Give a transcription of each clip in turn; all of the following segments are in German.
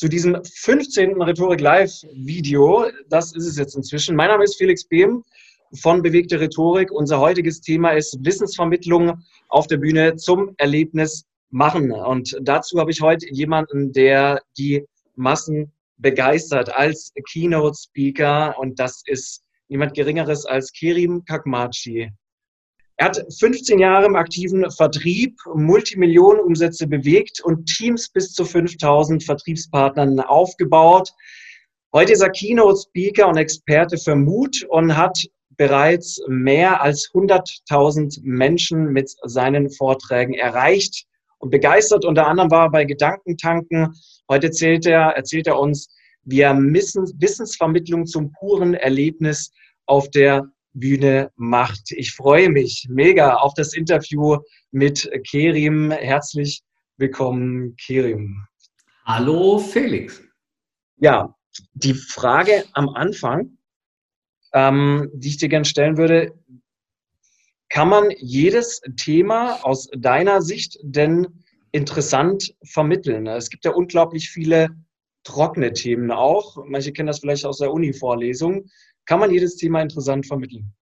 zu diesem 15. Rhetorik Live Video. Das ist es jetzt inzwischen. Mein Name ist Felix Behm von Bewegte Rhetorik. Unser heutiges Thema ist Wissensvermittlung auf der Bühne zum Erlebnis machen. Und dazu habe ich heute jemanden, der die Massen begeistert als Keynote Speaker. Und das ist niemand Geringeres als Kerim Kakmachi. Er hat 15 Jahre im aktiven Vertrieb, Multimillionenumsätze bewegt und Teams bis zu 5000 Vertriebspartnern aufgebaut. Heute ist er Keynote-Speaker und Experte für Mut und hat bereits mehr als 100.000 Menschen mit seinen Vorträgen erreicht und begeistert. Unter anderem war er bei Gedankentanken. Heute erzählt er, erzählt er uns, wie er Wissensvermittlung zum puren Erlebnis auf der Bühne macht. Ich freue mich mega auf das Interview mit Kerim. Herzlich willkommen, Kerim. Hallo, Felix. Ja, die Frage am Anfang, ähm, die ich dir gerne stellen würde, kann man jedes Thema aus deiner Sicht denn interessant vermitteln? Es gibt ja unglaublich viele trockene Themen auch. Manche kennen das vielleicht aus der Uni-Vorlesung kann man jedes Thema interessant vermitteln.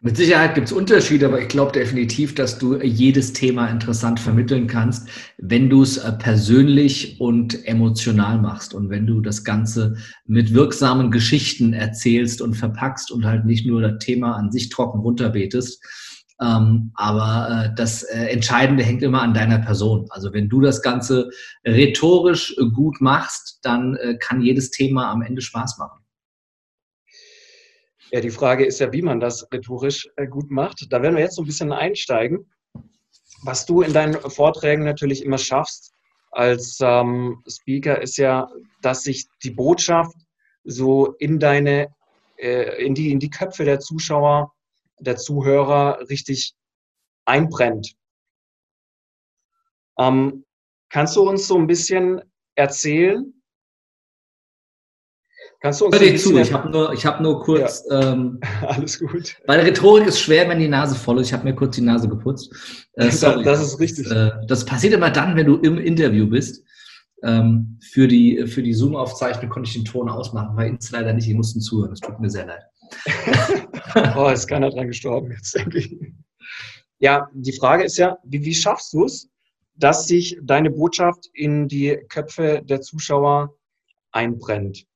Mit Sicherheit gibt es Unterschiede, aber ich glaube definitiv, dass du jedes Thema interessant vermitteln kannst, wenn du es äh, persönlich und emotional machst und wenn du das Ganze mit wirksamen Geschichten erzählst und verpackst und halt nicht nur das Thema an sich trocken runterbetest. Ähm, aber äh, das äh, Entscheidende hängt immer an deiner Person. Also wenn du das Ganze rhetorisch gut machst, dann kann jedes Thema am Ende Spaß machen. Ja, die Frage ist ja, wie man das rhetorisch äh, gut macht. Da werden wir jetzt so ein bisschen einsteigen. Was du in deinen Vorträgen natürlich immer schaffst als ähm, Speaker, ist ja, dass sich die Botschaft so in deine, äh, in, die, in die Köpfe der Zuschauer, der Zuhörer richtig einbrennt. Ähm, kannst du uns so ein bisschen erzählen, Kannst du uns Hör dir zu, ich habe nur, hab nur kurz. Ja. Ähm, Alles gut. Weil Rhetorik ist schwer, wenn die Nase voll ist. Ich habe mir kurz die Nase geputzt. Äh, sorry, das ist richtig. Das, äh, das, passiert immer dann, wenn du im Interview bist. Ähm, für die, für die Zoom-Aufzeichnung konnte ich den Ton ausmachen, weil Insta leider nicht, ich musste zuhören. Das tut mir sehr leid. oh, ist keiner dran gestorben, jetzt denke ich. Ja, die Frage ist ja, wie, wie schaffst du es, dass sich deine Botschaft in die Köpfe der Zuschauer einbrennt?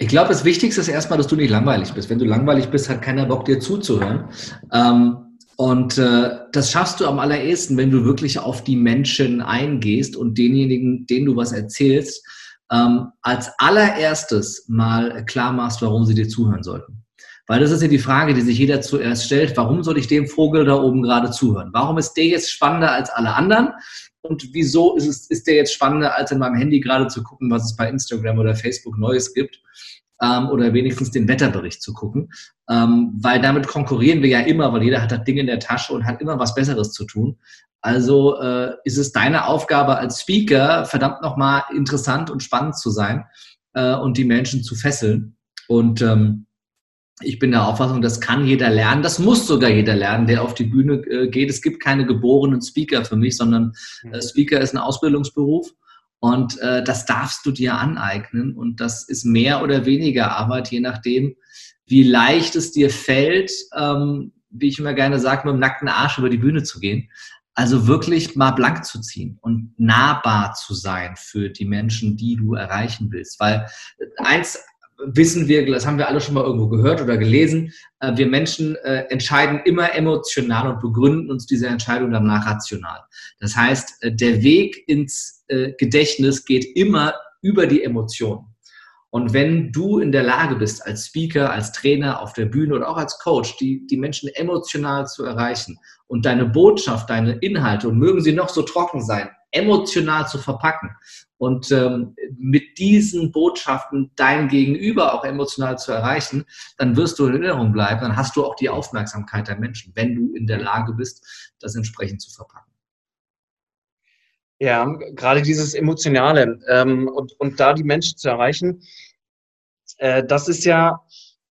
Ich glaube, das Wichtigste ist erstmal, dass du nicht langweilig bist. Wenn du langweilig bist, hat keiner Bock, dir zuzuhören. Ähm, und äh, das schaffst du am allerersten, wenn du wirklich auf die Menschen eingehst und denjenigen, denen du was erzählst, ähm, als allererstes mal klar machst, warum sie dir zuhören sollten. Weil das ist ja die Frage, die sich jeder zuerst stellt. Warum soll ich dem Vogel da oben gerade zuhören? Warum ist der jetzt spannender als alle anderen? Und wieso ist, es, ist der jetzt spannender, als in meinem Handy gerade zu gucken, was es bei Instagram oder Facebook Neues gibt? ähm, oder wenigstens den Wetterbericht zu gucken, ähm, weil damit konkurrieren wir ja immer, weil jeder hat das Ding in der Tasche und hat immer was Besseres zu tun. Also äh, ist es deine Aufgabe als Speaker, verdammt nochmal interessant und spannend zu sein äh, und die Menschen zu fesseln. Und ähm, ich bin der Auffassung, das kann jeder lernen. Das muss sogar jeder lernen, der auf die Bühne äh, geht. Es gibt keine geborenen Speaker für mich, sondern äh, Speaker ist ein Ausbildungsberuf. Und äh, das darfst du dir aneignen. Und das ist mehr oder weniger Arbeit, je nachdem, wie leicht es dir fällt, ähm, wie ich immer gerne sage, mit dem nackten Arsch über die Bühne zu gehen. Also wirklich mal blank zu ziehen und nahbar zu sein für die Menschen, die du erreichen willst. Weil eins wissen wir, das haben wir alle schon mal irgendwo gehört oder gelesen, äh, wir Menschen äh, entscheiden immer emotional und begründen uns diese Entscheidung danach rational. Das heißt, äh, der Weg ins Gedächtnis geht immer über die Emotionen. Und wenn du in der Lage bist, als Speaker, als Trainer auf der Bühne oder auch als Coach, die, die Menschen emotional zu erreichen und deine Botschaft, deine Inhalte, und mögen sie noch so trocken sein, emotional zu verpacken und ähm, mit diesen Botschaften dein Gegenüber auch emotional zu erreichen, dann wirst du in Erinnerung bleiben, dann hast du auch die Aufmerksamkeit der Menschen, wenn du in der Lage bist, das entsprechend zu verpacken. Ja, gerade dieses Emotionale ähm, und, und da die Menschen zu erreichen, äh, das ist ja,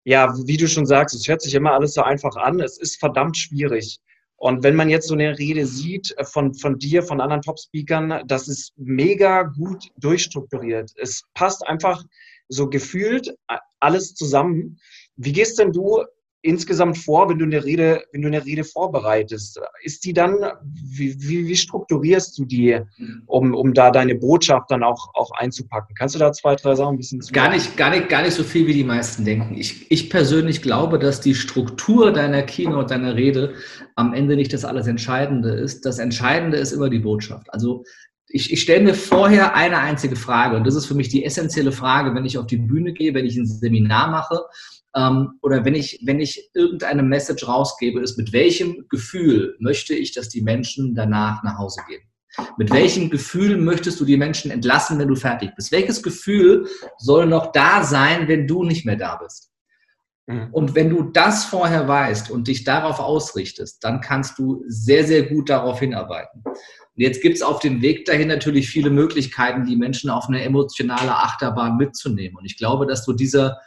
ja, wie du schon sagst, es hört sich immer alles so einfach an, es ist verdammt schwierig. Und wenn man jetzt so eine Rede sieht äh, von, von dir, von anderen Top-Speakern, das ist mega gut durchstrukturiert. Es passt einfach so gefühlt alles zusammen. Wie gehst denn du insgesamt vor, wenn du eine Rede, wenn du eine Rede vorbereitest? Ist die dann, wie, wie, wie strukturierst du die, um, um da deine Botschaft dann auch, auch einzupacken? Kannst du da zwei, drei Sachen ein bisschen zu Gar nicht, gar nicht, gar nicht so viel, wie die meisten denken. Ich, ich persönlich glaube, dass die Struktur deiner Keynote, deiner Rede am Ende nicht das alles Entscheidende ist. Das Entscheidende ist immer die Botschaft. Also ich, ich stelle mir vorher eine einzige Frage und das ist für mich die essentielle Frage, wenn ich auf die Bühne gehe, wenn ich ein Seminar mache ähm, oder wenn ich, wenn ich irgendeine Message rausgebe, ist, mit welchem Gefühl möchte ich, dass die Menschen danach nach Hause gehen? Mit welchem Gefühl möchtest du die Menschen entlassen, wenn du fertig bist? Welches Gefühl soll noch da sein, wenn du nicht mehr da bist? Mhm. Und wenn du das vorher weißt und dich darauf ausrichtest, dann kannst du sehr, sehr gut darauf hinarbeiten. Und jetzt gibt es auf dem Weg dahin natürlich viele Möglichkeiten, die Menschen auf eine emotionale Achterbahn mitzunehmen. Und ich glaube, dass du dieser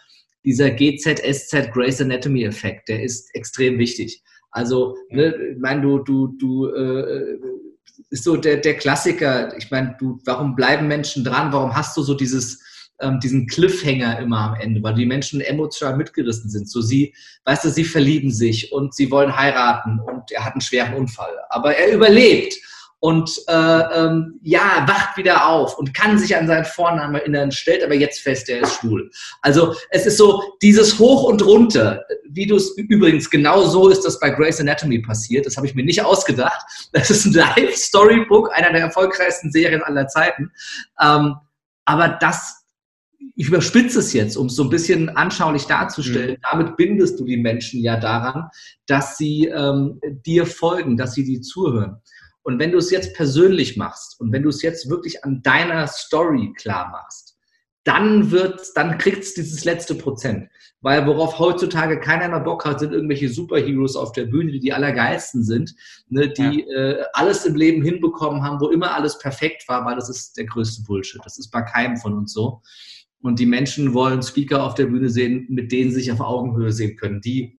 dieser GZSZ Grace Anatomy Effekt, der ist extrem wichtig. Also, ne, ich meine, du, du, du, äh, ist so der, der Klassiker. Ich meine, du, warum bleiben Menschen dran? Warum hast du so dieses, ähm, diesen Cliffhanger immer am Ende? Weil die Menschen emotional mitgerissen sind. So sie, weißt du, sie verlieben sich und sie wollen heiraten und er hat einen schweren Unfall. Aber er überlebt und äh, ähm, ja, wacht wieder auf und kann sich an seinen Vornamen erinnern, stellt aber jetzt fest, er ist schwul. Also es ist so dieses Hoch und Runter, wie du es übrigens genau so ist das bei Grey's Anatomy passiert. Das habe ich mir nicht ausgedacht. Das ist ein Live-Storybook, einer der erfolgreichsten Serien aller Zeiten. Ähm, aber das ich überspitze es jetzt, um es so ein bisschen anschaulich darzustellen. Mhm. Damit bindest du die Menschen ja daran, dass sie ähm, dir folgen, dass sie dir zuhören. Und wenn du es jetzt persönlich machst und wenn du es jetzt wirklich an deiner Story klar machst, dann wird, dann kriegt es dieses letzte Prozent. Weil worauf heutzutage keiner mehr Bock hat, sind irgendwelche Superheroes auf der Bühne, die die allergeilsten sind, ne, die ja. äh, alles im Leben hinbekommen haben, wo immer alles perfekt war, weil das ist der größte Bullshit. Das ist bei keinem von uns so. Und die Menschen wollen Speaker auf der Bühne sehen, mit denen sie sich auf Augenhöhe sehen können, die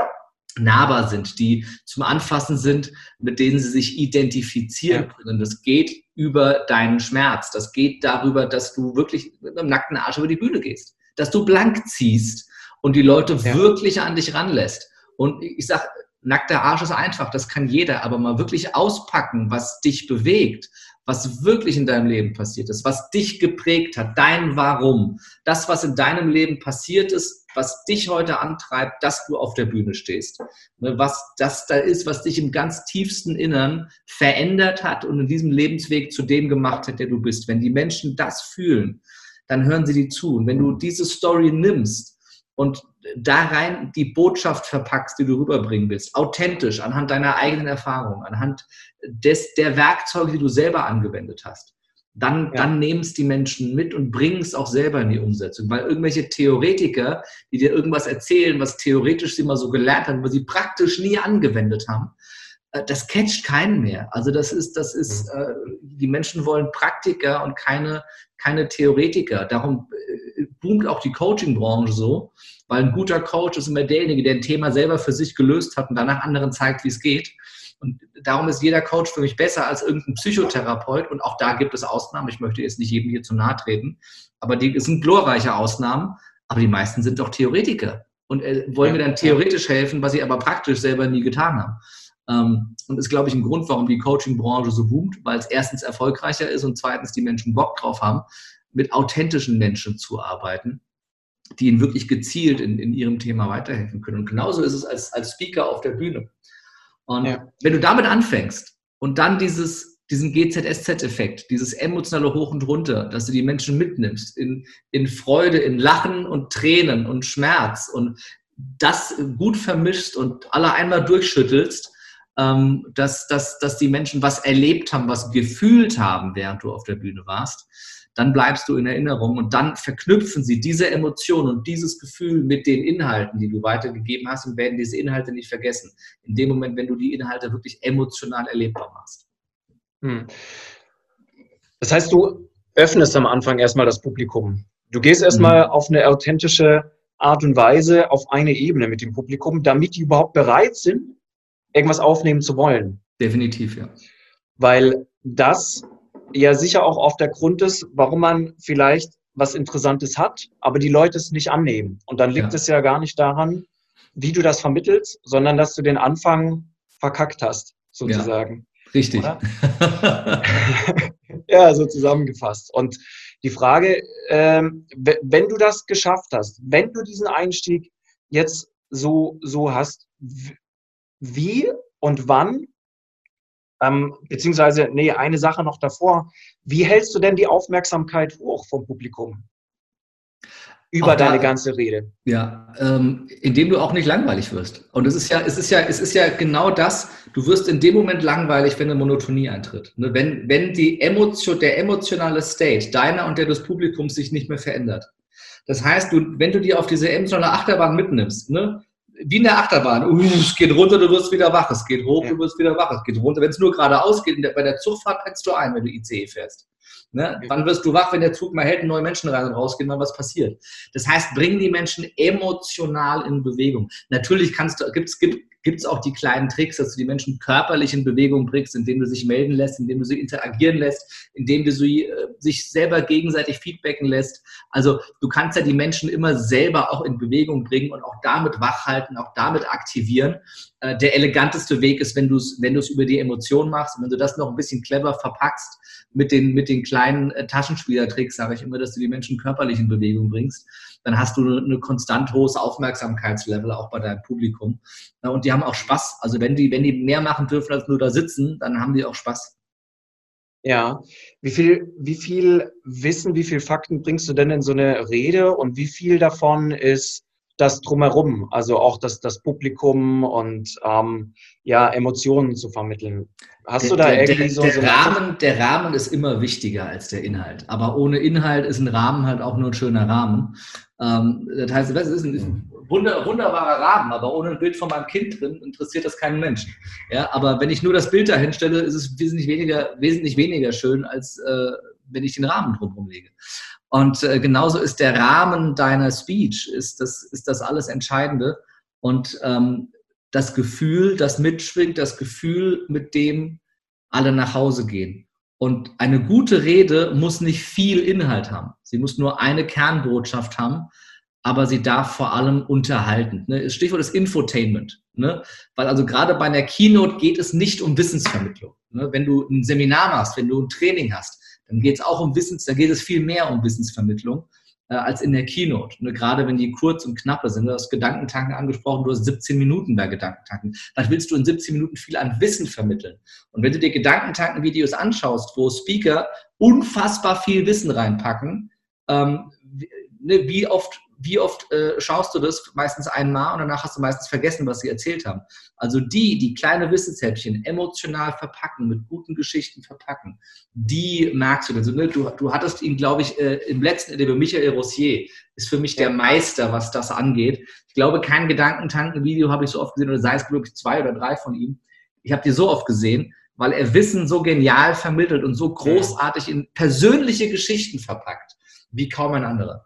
nahbar sind, die zum Anfassen sind, mit denen sie sich identifizieren können. Das geht über deinen Schmerz. Das geht darüber, dass du wirklich mit einem nackten Arsch über die Bühne gehst, dass du blank ziehst und die Leute ja. wirklich an dich ranlässt. Und ich sage, nackter Arsch ist einfach, das kann jeder, aber mal wirklich auspacken, was dich bewegt, was wirklich in deinem Leben passiert ist, was dich geprägt hat, dein Warum, das, was in deinem Leben passiert ist, was dich heute antreibt, dass du auf der Bühne stehst, ne, was das da ist, was dich im ganz tiefsten Innern verändert hat und in diesem Lebensweg zu dem gemacht hat, der du bist. Wenn die Menschen das fühlen, dann hören sie dir zu. Und wenn du diese Story nimmst und da rein die Botschaft verpackst, die du rüberbringen willst, authentisch, anhand deiner eigenen Erfahrung, anhand des, der Werkzeuge, die du selber angewendet hast, dann, ja. dann nehmen es die Menschen mit und bringen es auch selber in die Umsetzung. Weil irgendwelche Theoretiker, die dir irgendwas erzählen, was theoretisch sie mal so gelernt haben, was sie praktisch nie angewendet haben, äh, das catcht keinen mehr. Also das ist, das ist, mhm. äh, die Menschen wollen Praktiker und keine, keine Theoretiker. Darum äh, boomt auch die Coaching-Branche so, weil ein guter Coach ist immer derjenige, der ein Thema selber für sich gelöst hat und danach anderen zeigt, wie es geht. Und darum ist jeder Coach für mich besser als irgendein Psychotherapeut. Und auch da gibt es Ausnahmen. Ich möchte jetzt nicht jedem hier zu nahe treten. Aber die sind glorreiche Ausnahmen. Aber die meisten sind doch Theoretiker und äh, wollen mir dann theoretisch helfen, was sie aber praktisch selber nie getan haben. Ähm, und ist, glaube ich, ein Grund, warum die Coaching-Branche so boomt, weil es erstens erfolgreicher ist und zweitens die Menschen Bock drauf haben, mit authentischen Menschen zu arbeiten die ihnen wirklich gezielt in, in ihrem Thema weiterhelfen können. Und genauso ist es als, als Speaker auf der Bühne. Und ja. wenn du damit anfängst und dann dieses, diesen GZSZ-Effekt, dieses emotionale Hoch und Runter, dass du die Menschen mitnimmst in, in Freude, in Lachen und Tränen und Schmerz und das gut vermischst und alle einmal durchschüttelst, ähm, dass, dass, dass die Menschen was erlebt haben, was gefühlt haben, während du auf der Bühne warst, dann bleibst du in Erinnerung und dann verknüpfen sie diese Emotion und dieses Gefühl mit den Inhalten, die du weitergegeben hast und werden diese Inhalte nicht vergessen. In dem Moment, wenn du die Inhalte wirklich emotional erlebbar machst. Hm. Das heißt, du öffnest am Anfang erstmal das Publikum. Du gehst erstmal mhm. auf eine authentische Art und Weise auf eine Ebene mit dem Publikum, damit die überhaupt bereit sind, irgendwas aufnehmen zu wollen. Definitiv, ja. Weil das ja sicher auch oft der Grund ist, warum man vielleicht was Interessantes hat, aber die Leute es nicht annehmen. Und dann liegt ja. es ja gar nicht daran, wie du das vermittelst, sondern dass du den Anfang verkackt hast, sozusagen. Ja, richtig. ja, so zusammengefasst. Und die Frage, ähm, wenn du das geschafft hast, wenn du diesen Einstieg jetzt so, so hast, wie und wann ähm, beziehungsweise, nee, eine Sache noch davor. Wie hältst du denn die Aufmerksamkeit hoch vom Publikum? Über da, deine ganze Rede. Ja, ähm, indem du auch nicht langweilig wirst. Und es ist ja, es ist ja, es ist ja genau das. Du wirst in dem Moment langweilig, wenn eine Monotonie eintritt. Ne? Wenn, wenn die Emotion, der emotionale State deiner und der des Publikums sich nicht mehr verändert. Das heißt, du, wenn du die auf diese emotionale Achterbahn mitnimmst, ne, wie in der Achterbahn. Uh, es geht runter, du wirst wieder wach. Es geht hoch, ja. du wirst wieder wach. Es geht runter. Wenn es nur geradeaus geht, bei der Zugfahrt pennst du ein, wenn du ICE fährst. Ne? Wann wirst du wach, wenn der Zug mal hält, neue Menschen rein und rausgehen, dann was passiert? Das heißt, bring die Menschen emotional in Bewegung. Natürlich kannst du, gibt's, gibt, gibt es auch die kleinen Tricks, dass du die Menschen körperlich in Bewegung bringst, indem du sich melden lässt, indem du sie interagieren lässt, indem du sie äh, sich selber gegenseitig feedbacken lässt. Also du kannst ja die Menschen immer selber auch in Bewegung bringen und auch damit wachhalten, auch damit aktivieren. Äh, der eleganteste Weg ist, wenn du es wenn über die Emotion machst wenn du das noch ein bisschen clever verpackst mit den, mit den kleinen äh, Taschenspielertricks, sage ich immer, dass du die Menschen körperlich in Bewegung bringst dann hast du eine konstant hohes Aufmerksamkeitslevel auch bei deinem Publikum. Und die haben auch Spaß. Also wenn die, wenn die mehr machen dürfen als nur da sitzen, dann haben die auch Spaß. Ja, wie viel, wie viel Wissen, wie viel Fakten bringst du denn in so eine Rede und wie viel davon ist das drumherum, also auch das, das Publikum und ähm, ja, Emotionen zu vermitteln. Hast der, du da irgendwie der, so, der so Rahmen, der Rahmen ist immer wichtiger als der Inhalt. Aber ohne Inhalt ist ein Rahmen halt auch nur ein schöner Rahmen. Ähm, das heißt, das ist ein, ist ein wunder, wunderbarer Rahmen, aber ohne ein Bild von meinem Kind drin interessiert das keinen Menschen. Ja, aber wenn ich nur das Bild dahin stelle, ist es wesentlich weniger, wesentlich weniger schön, als äh, wenn ich den Rahmen drumherum lege. Und äh, genauso ist der Rahmen deiner Speech, ist das, ist das alles Entscheidende. Und ähm, das Gefühl, das mitschwingt, das Gefühl, mit dem alle nach Hause gehen. Und eine gute Rede muss nicht viel Inhalt haben. Sie muss nur eine Kernbotschaft haben, aber sie darf vor allem unterhalten. Ne? Stichwort ist Infotainment. Ne? Weil also gerade bei einer Keynote geht es nicht um Wissensvermittlung. Ne? Wenn du ein Seminar machst, wenn du ein Training hast, dann geht es auch um Wissens, da geht es viel mehr um Wissensvermittlung äh, als in der Keynote. Ne? Gerade wenn die kurz und knappe sind. Du hast Gedankentanken angesprochen, du hast 17 Minuten bei Gedankentanken. Was willst du in 17 Minuten viel an Wissen vermitteln? Und wenn du dir Gedankentanken-Videos anschaust, wo Speaker unfassbar viel Wissen reinpacken, ähm, ne, wie oft wie oft äh, schaust du das? Meistens einmal und danach hast du meistens vergessen, was sie erzählt haben. Also die, die kleine Wissenshäppchen emotional verpacken, mit guten Geschichten verpacken, die merkst du. Also, ne, du, du hattest ihn, glaube ich, äh, im letzten Interview, Michael Rossier, ist für mich der Meister, was das angeht. Ich glaube, kein Gedankentanken-Video habe ich so oft gesehen, oder sei es wirklich zwei oder drei von ihm. Ich habe die so oft gesehen, weil er Wissen so genial vermittelt und so großartig in persönliche Geschichten verpackt, wie kaum ein anderer.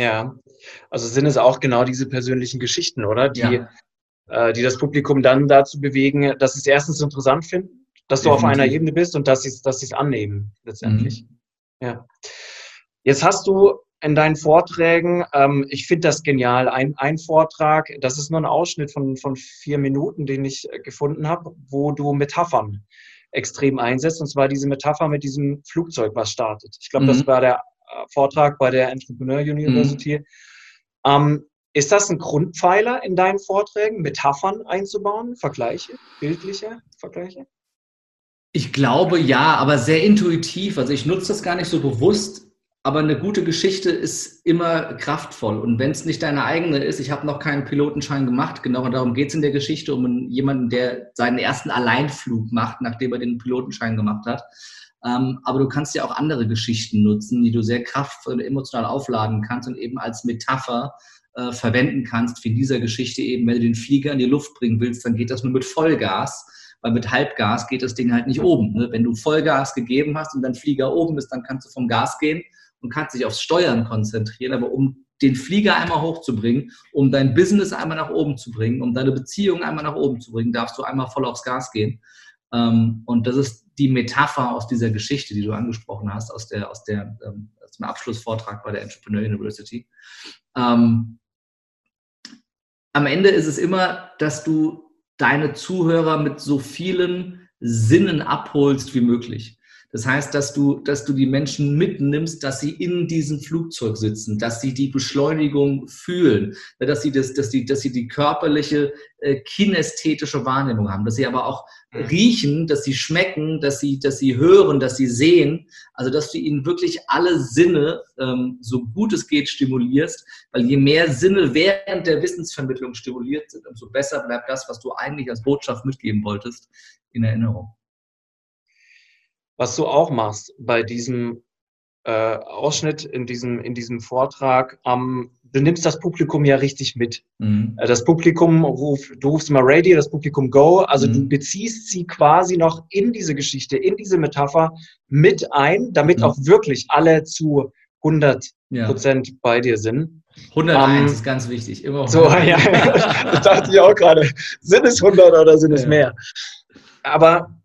Ja, also sind es auch genau diese persönlichen Geschichten, oder? Die, ja. äh, die das Publikum dann dazu bewegen, dass sie es erstens interessant finden, dass du auf einer Ebene bist und dass sie es dass annehmen, letztendlich. Mhm. Ja. Jetzt hast du in deinen Vorträgen, ähm, ich finde das genial, ein, ein Vortrag, das ist nur ein Ausschnitt von, von vier Minuten, den ich äh, gefunden habe, wo du Metaphern extrem einsetzt, und zwar diese Metapher mit diesem Flugzeug, was startet. Ich glaube, mhm. das war der Vortrag bei der Entrepreneur University. Mhm. Ähm, ist das ein Grundpfeiler in deinen Vorträgen, Metaphern einzubauen, Vergleiche, bildliche Vergleiche? Ich glaube ja, aber sehr intuitiv. Also ich nutze das gar nicht so bewusst. aber eine gute Geschichte ist immer kraftvoll. Und wenn es nicht deine eigene ist, ich habe noch keinen Pilotenschein gemacht, genau darum geht es in der Geschichte, um jemanden, der seinen ersten Alleinflug macht, nachdem er den Pilotenschein gemacht hat. Ähm, aber du kannst ja auch andere Geschichten nutzen, die du sehr kraftvoll und emotional aufladen kannst und eben als Metapher äh, verwenden kannst, wie in dieser Geschichte eben, wenn du den Flieger in die Luft bringen willst, dann geht das nur mit Vollgas weil mit Halbgas geht das Ding halt nicht oben. Ne? Wenn du Vollgas gegeben hast und dein Flieger oben ist, dann kannst du vom Gas gehen und kannst dich aufs Steuern konzentrieren. Aber um den Flieger einmal hochzubringen, um dein Business einmal nach oben zu bringen, um deine Beziehung einmal nach oben zu bringen, darfst du einmal voll aufs Gas gehen. Ähm, und das ist die Metapher aus dieser Geschichte, die du angesprochen hast, aus, der, aus, der, ähm, dem Abschlussvortrag bei der Entrepreneur University. Ähm, am Ende ist es immer, dass du deine Zuhörer mit so vielen Sinnen abholst wie möglich. Das heißt, dass du, dass du die Menschen mitnimmst, dass sie in diesem Flugzeug sitzen, dass sie die Beschleunigung fühlen, dass sie, das, dass sie, dass sie die körperliche, äh, kinästhetische Wahrnehmung haben, dass sie aber auch. Riechen, dass sie schmecken, dass sie, dass sie hören, dass sie sehen. Also, dass du ihnen wirklich alle Sinne, ähm, so gut es geht, stimulierst, weil je mehr Sinne während der Wissensvermittlung stimuliert sind, umso besser bleibt das, was du eigentlich als Botschaft mitgeben wolltest, in Erinnerung. Was du auch machst bei diesem äh, Ausschnitt in diesem, in diesem Vortrag, ähm, du nimmst das Publikum ja richtig mit. Mhm. Äh, das Publikum ruft, du rufst immer Ready, das Publikum Go, also mhm. du beziehst sie quasi noch in diese Geschichte, in diese Metapher mit ein, damit mhm. auch wirklich alle zu 100 Prozent ja. bei dir sind. 101 ähm, ist ganz wichtig. Immer so, ja, das dachte ich auch gerade. Sind es 100 oder sind es mehr? Aber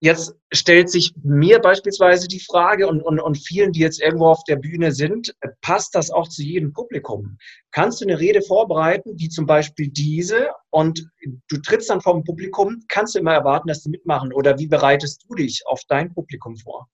Jetzt stellt sich mir beispielsweise die Frage und, und, und vielen, die jetzt irgendwo auf der Bühne sind, passt das auch zu jedem Publikum? Kannst du eine Rede vorbereiten, wie zum Beispiel diese, und du trittst dann vom Publikum, kannst du immer erwarten, dass sie mitmachen? Oder wie bereitest du dich auf dein Publikum vor?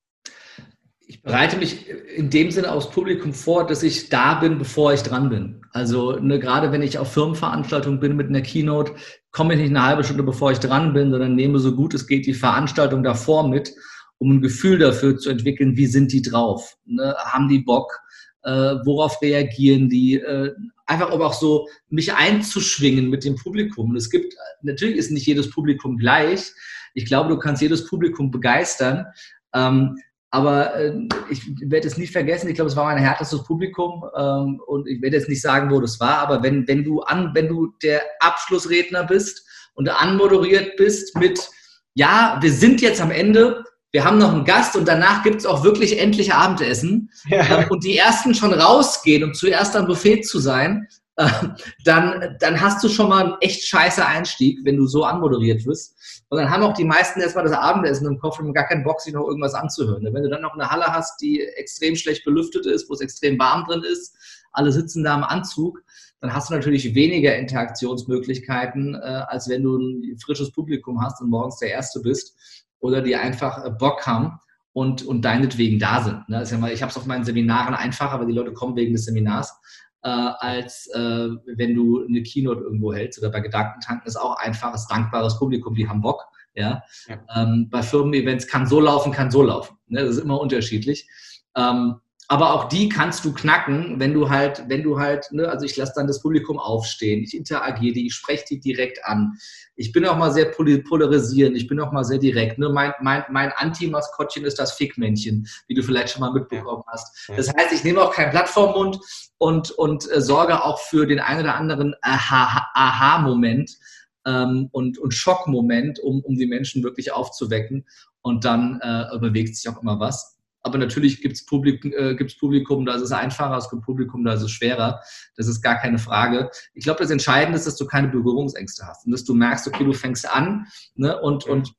Ich bereite mich in dem Sinne aufs Publikum vor, dass ich da bin, bevor ich dran bin. Also ne, gerade wenn ich auf Firmenveranstaltungen bin mit einer Keynote, komme ich nicht eine halbe Stunde, bevor ich dran bin, sondern nehme so gut es geht die Veranstaltung davor mit, um ein Gefühl dafür zu entwickeln, wie sind die drauf? Ne? Haben die Bock? Äh, worauf reagieren die? Äh, einfach um auch so mich einzuschwingen mit dem Publikum. Und es gibt, natürlich ist nicht jedes Publikum gleich. Ich glaube, du kannst jedes Publikum begeistern. Ähm, aber äh, ich werde es nicht vergessen, ich glaube, es war mein härtestes Publikum ähm, und ich werde jetzt nicht sagen, wo das war, aber wenn, wenn, du an, wenn du der Abschlussredner bist und anmoderiert bist mit, ja, wir sind jetzt am Ende, wir haben noch einen Gast und danach gibt es auch wirklich endlich Abendessen ja. äh, und die Ersten schon rausgehen, um zuerst am Buffet zu sein, dann, dann hast du schon mal einen echt scheiße Einstieg, wenn du so anmoderiert wirst. Und dann haben auch die meisten erstmal das Abendessen im Kopf und gar keinen Bock, sich noch irgendwas anzuhören. Wenn du dann noch eine Halle hast, die extrem schlecht belüftet ist, wo es extrem warm drin ist, alle sitzen da im Anzug, dann hast du natürlich weniger Interaktionsmöglichkeiten, äh, als wenn du ein frisches Publikum hast und morgens der Erste bist oder die einfach äh, Bock haben und, und deinetwegen da sind. Ne? Ich habe es auf meinen Seminaren einfacher, weil die Leute kommen wegen des Seminars äh, als äh, wenn du eine Keynote irgendwo hältst oder bei Gedankentanken ist auch einfaches, dankbares Publikum, die haben Bock. Ja? ja. Ähm, bei Firmen-Events kann so laufen, kann so laufen. Ne? Das ist immer unterschiedlich. Ähm, aber auch die kannst du knacken, wenn du halt, wenn du halt, ne, also ich lasse dann das Publikum aufstehen, ich interagiere die, ich spreche die direkt an. Ich bin auch mal sehr polarisierend, ich bin auch mal sehr direkt. Ne? Mein, mein, mein Anti-Maskottchen ist das Fickmännchen, wie du vielleicht schon mal mitbekommen hast. Das heißt, ich nehme auch kein Blatt vorm Mund und, und äh, sorge auch für den einen oder anderen Aha-Moment ähm, und, und Schockmoment, um, um die Menschen wirklich aufzuwecken. Und dann äh, bewegt sich auch immer was. Aber natürlich gibt es Publikum, äh, Publikum, da ist es einfacher, es gibt Publikum, da ist es schwerer. Das ist gar keine Frage. Ich glaube, das Entscheidende ist, dass du keine Berührungsängste hast und dass du merkst, okay, du fängst an ne, und, und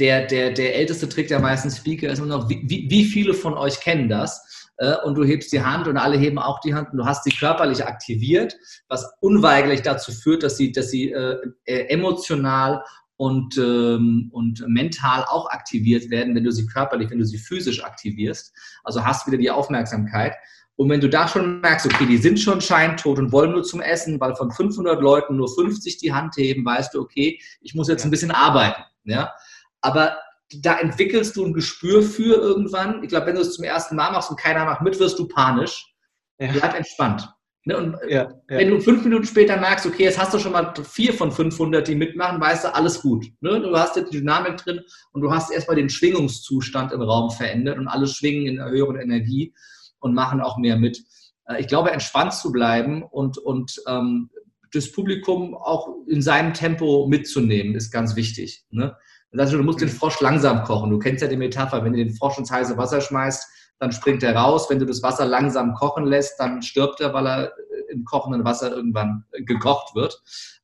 der, der, der älteste Trick der meisten Speaker ist immer noch, wie, wie, viele von euch kennen das? Äh, und du hebst die Hand und alle heben auch die Hand und du hast sie körperlich aktiviert, was unweigerlich dazu führt, dass sie, dass sie äh, äh emotional und, ähm, und mental auch aktiviert werden, wenn du sie körperlich, wenn du sie physisch aktivierst. Also hast wieder die Aufmerksamkeit. Und wenn du da schon merkst, okay, die sind schon scheintot und wollen nur zum Essen, weil von 500 Leuten nur 50 die Hand heben, weißt du, okay, ich muss jetzt ein bisschen arbeiten. Ja? Aber da entwickelst du ein Gespür für irgendwann. Ich glaube, wenn du es zum ersten Mal machst und keiner macht mit, wirst du panisch. Ja. Bleib entspannt. Ne? Und ja, ja. wenn du fünf Minuten später merkst, okay, jetzt hast du schon mal vier von 500, die mitmachen, weißt du, alles gut. Ne? Du hast jetzt die Dynamik drin und du hast erstmal den Schwingungszustand im Raum verändert und alle schwingen in einer höheren Energie und machen auch mehr mit. Äh, ich glaube, entspannt zu bleiben und, und ähm, das Publikum auch in seinem Tempo mitzunehmen, ist ganz wichtig. Ne? Also du musst den Frosch langsam kochen. Du kennst ja die Metapher, wenn du den Frosch ins heiße Wasser schmeißt, dann springt er raus. Wenn du das Wasser langsam kochen lässt, dann stirbt er, weil er im kochenden Wasser irgendwann gekocht wird.